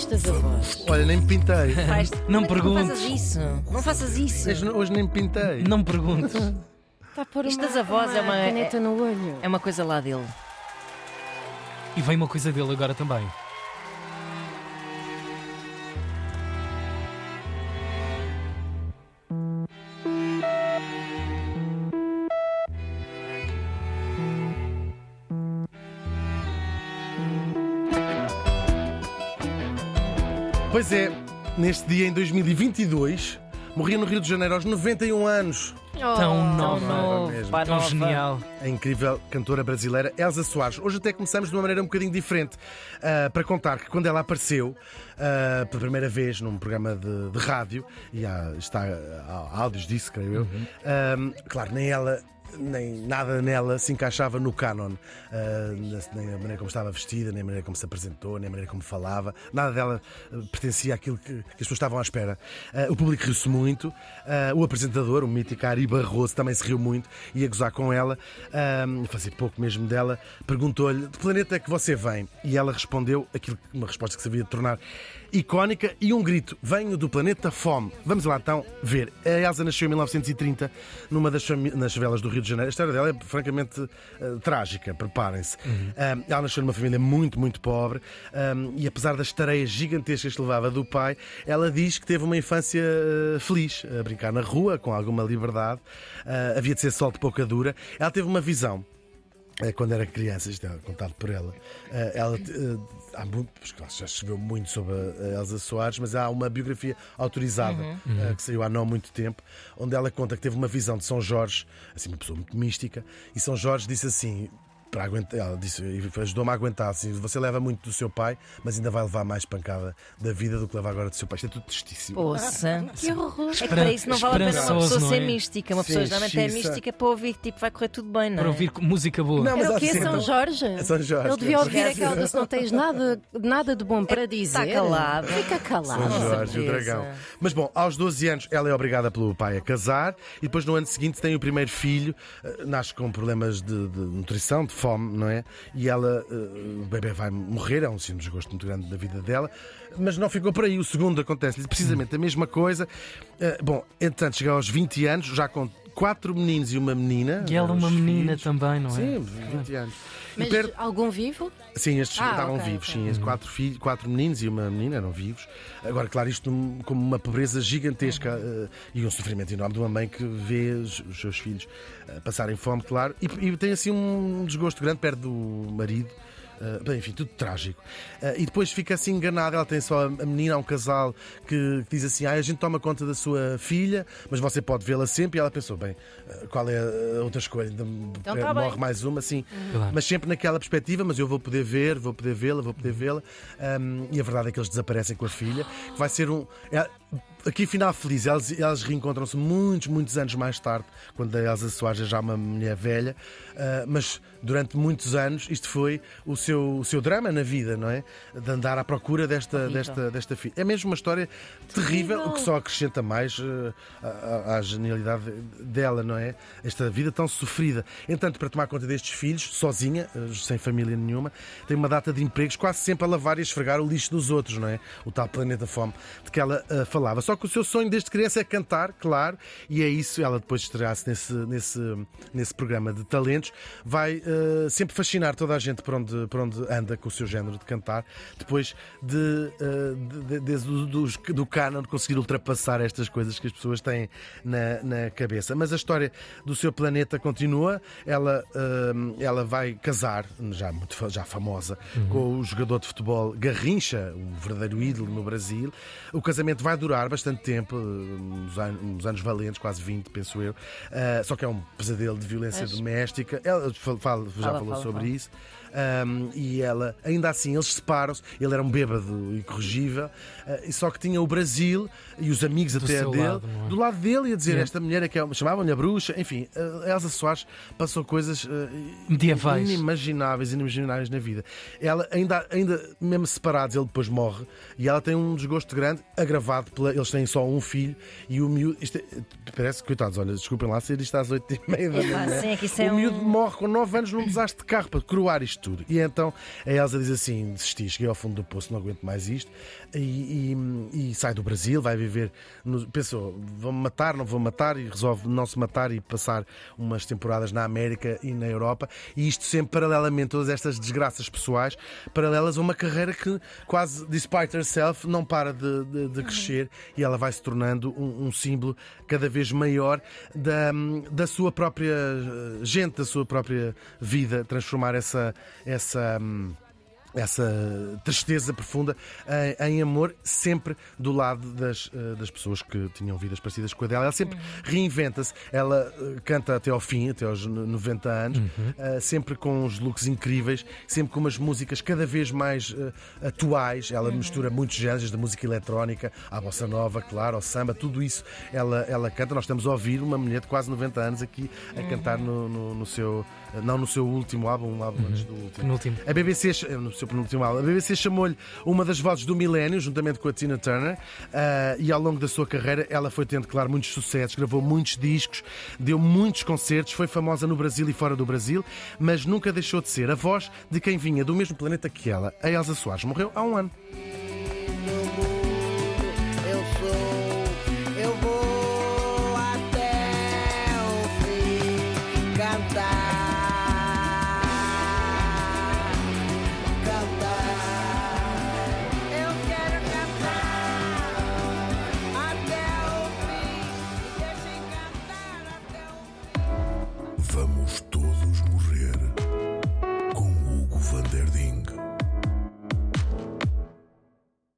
Estas avós. Olha, nem me pintei. Faz- Não Como é que perguntes. Não faças isso. Não faças isso. Hoje, hoje nem me pintei. Não perguntes. Está a pôr Isto uma, das avós é uma- caneta no olho. É uma coisa lá dele. E vem uma coisa dele agora também. Pois é, neste dia em 2022, morria no Rio de Janeiro aos 91 anos. Tão Tão nova. novo, mesmo. pá, Tão nova. genial. A incrível cantora brasileira Elsa Soares. Hoje até começamos de uma maneira um bocadinho diferente ah, para contar que quando ela apareceu ah, pela primeira vez num programa de, de rádio, e há, está há áudios disso, creio eu, ah, claro, nem ela. Nem nada nela se encaixava no canon, Ah, nem a maneira como estava vestida, nem a maneira como se apresentou, nem a maneira como falava, nada dela ah, pertencia àquilo que, que as pessoas estavam à espera. Ah, o público riu-se muito, ah, o apresentador, o mítico Ari Barroso, também se riu muito, ia gozar com ela, ah, fazia pouco mesmo dela, perguntou-lhe de que planeta é que você vem? E ela respondeu aquilo, uma resposta que se havia de tornar icónica e um grito: Venho do planeta Fome. Vamos lá então ver. A Elsa nasceu em 1930 numa das nas favelas do Rio de Janeiro. A história dela é francamente eh, trágica, preparem-se. Ah, ela nasceu numa família muito, muito pobre ah, e apesar das tareias gigantescas que levava do pai, ela diz que teve uma infância eh, feliz, a brincar na rua, com alguma liberdade. Ah, havia de ser sol de pouca dura. Ela teve uma visão eh, quando era criança, isto é contado por ela, eh, ela eh, há muito, pois, claro, já escreveu muito sobre a Elsa Soares, mas há uma biografia autorizada eh, que saiu há não muito tempo, onde ela conta que teve uma visão de São Jorge, assim, uma pessoa muito mística, e São Jorge disse assim. Para aguentar, ela disse, e ajudou-me a aguentar. Assim, você leva muito do seu pai, mas ainda vai levar mais pancada da vida do que leva agora do seu pai. Isto é tudo tristíssimo. Ouça. Que horror. É que para isso não vale a pena uma pessoa não ser é? mística. Uma Sim, pessoa geralmente é mística para ouvir que tipo, vai correr tudo bem, não é? Para ouvir música boa. Não, mas Era o quê? assim, São Jorge? É São Jorge. Ele devia ouvir Jorge. aquela se não tens nada, nada de bom para dizer. Está calado. Fica calado. São Jorge, o dragão. Mas bom, aos 12 anos ela é obrigada pelo pai a casar e depois no ano seguinte tem o primeiro filho, eh, nasce com problemas de, de nutrição, de fome, não é? E ela, eh, o bebê vai morrer, é um de desgosto muito grande da vida dela, mas não ficou por aí. O segundo acontece-lhe precisamente a mesma coisa. Eh, Bom, entretanto, chega aos 20 anos, já com quatro meninos e uma menina. E ela uma menina filhos. também, não é? Sim, 20 anos. Mas per- algum vivo? Sim, estes Ah, estavam ok, vivos, ok. sim. Estes quatro, filhos, quatro meninos e uma menina eram vivos. Agora, claro, isto como uma pobreza gigantesca eh, e um sofrimento enorme de uma mãe que vê os, os seus filhos eh, passarem fome, claro, e, e tem assim um desgosto grande perto do marido. Uh, bem, enfim, tudo trágico. Uh, e depois fica assim enganada. Ela tem só a menina, há um casal que, que diz assim: ah, a gente toma conta da sua filha, mas você pode vê-la sempre. E ela pensou: bem, uh, qual é a outra escolha? Ainda me- Então tá morre bem. mais uma, assim. Claro. Mas sempre naquela perspectiva, mas eu vou poder ver, vou poder vê-la, vou poder vê-la. Um, e a verdade é que eles desaparecem com a filha, que vai ser um. Aqui final feliz, elas, elas reencontram-se muitos, muitos anos mais tarde, quando a Elsa Soares é já uma mulher velha, uh, mas durante muitos anos isto foi o seu, o seu drama na vida, não é? De andar à procura desta, Horrível. desta, desta filha. É mesmo uma história terrível, o que só acrescenta mais uh, à, à genialidade dela, não é? Esta vida tão sofrida. Entanto, para tomar conta destes filhos, sozinha, uh, sem família nenhuma, tem uma data de empregos quase sempre a lavar e a esfregar o lixo dos outros, não é? O tal planeta fome de que ela uh, falava. Só que o seu sonho desde criança é cantar, claro, e é isso. Ela depois de estrear-se nesse, nesse, nesse programa de talentos, vai uh, sempre fascinar toda a gente por onde, por onde anda com o seu género de cantar, depois de, uh, de- de- desde o- dos- do canon conseguir ultrapassar estas coisas que as pessoas têm na, na cabeça. Mas a história do seu planeta continua. Ela, uh, ela vai casar, já muito já famosa, com o jogador de futebol Garrincha, um verdadeiro ídolo no Brasil. O casamento vai durar bastante tempo, uh, uns anos, uns anos valentes, quase 20, penso eu. Uh, só que é um pesadelo de violência Mas- doméstica. Ela fala- fala- já Fala, falou fala, sobre fala. isso. Um, e ela, ainda assim, eles separam-se. Ele era um bêbado incorrigível, uh, e só que tinha o Brasil e os amigos Do até dele, lado, é? do lado dele, a dizer: Yeah. Esta mulher é que é. Chamavam-lhe a bruxa, enfim, a Elsa Soares passou coisas uh, Medievais. inimagináveis, inimagináveis na vida. Ela, ainda, ainda mesmo separados, ele depois morre e ela tem um desgosto grande, agravado pela- eles têm só um filho e o miúdo. É- parece, coitados, olha, desculpem lá ser isto às 8 e meia da Epá, manhã. sim, é que isso é o miúdo um- morre com 9 anos num desastre de carro para coroar isto tudo. E então a Elsa diz assim: desisti, cheguei ao fundo do poço, não aguento mais isto. E, e- e sai do Brasil, vai viver. No, pensou, vão-me matar, não vou matar, e resolve não se matar e passar umas temporadas na América e na Europa. E isto sempre paralelamente, todas estas desgraças pessoais, paralelas a uma carreira que quase, despite herself, não para de, de- de crescer e ela vai se tornando um, um símbolo cada vez maior da, da sua própria eh, gente, da sua própria vida, transformar essa. essa hum, essa tristeza profunda em, em amor, sempre do lado das, eh, das pessoas que tinham vidas parecidas com a dela. Ela sempre reinventa-se, ela eh, canta até ao fim, até aos no- 90 anos, eh, sempre com uns looks incríveis, sempre com umas músicas cada vez mais eh, atuais. Ela mistura muitos géneros, da música eletrónica à bossa nova, claro, ao samba, tudo isso ela, ela canta. Nós estamos a ouvir uma mulher de quase 90 anos aqui a cantar no, no- no seu, não no seu último álbum, um álbum antes do último. Penúltimo. A BBC, no seu penúltimo álbum, a BBC chamou-lhe uma das vozes do milénio, juntamente com a Tina Turner, ah, e ao longo da sua carreira ela foi tendo, claro, muitos sucessos, gravou muitos discos, deu muitos concertos, foi famosa no Brasil e fora do Brasil, mas nunca deixou de ser a voz de quem vinha do mesmo planeta que ela. A Elsa Soares morreu há um ano.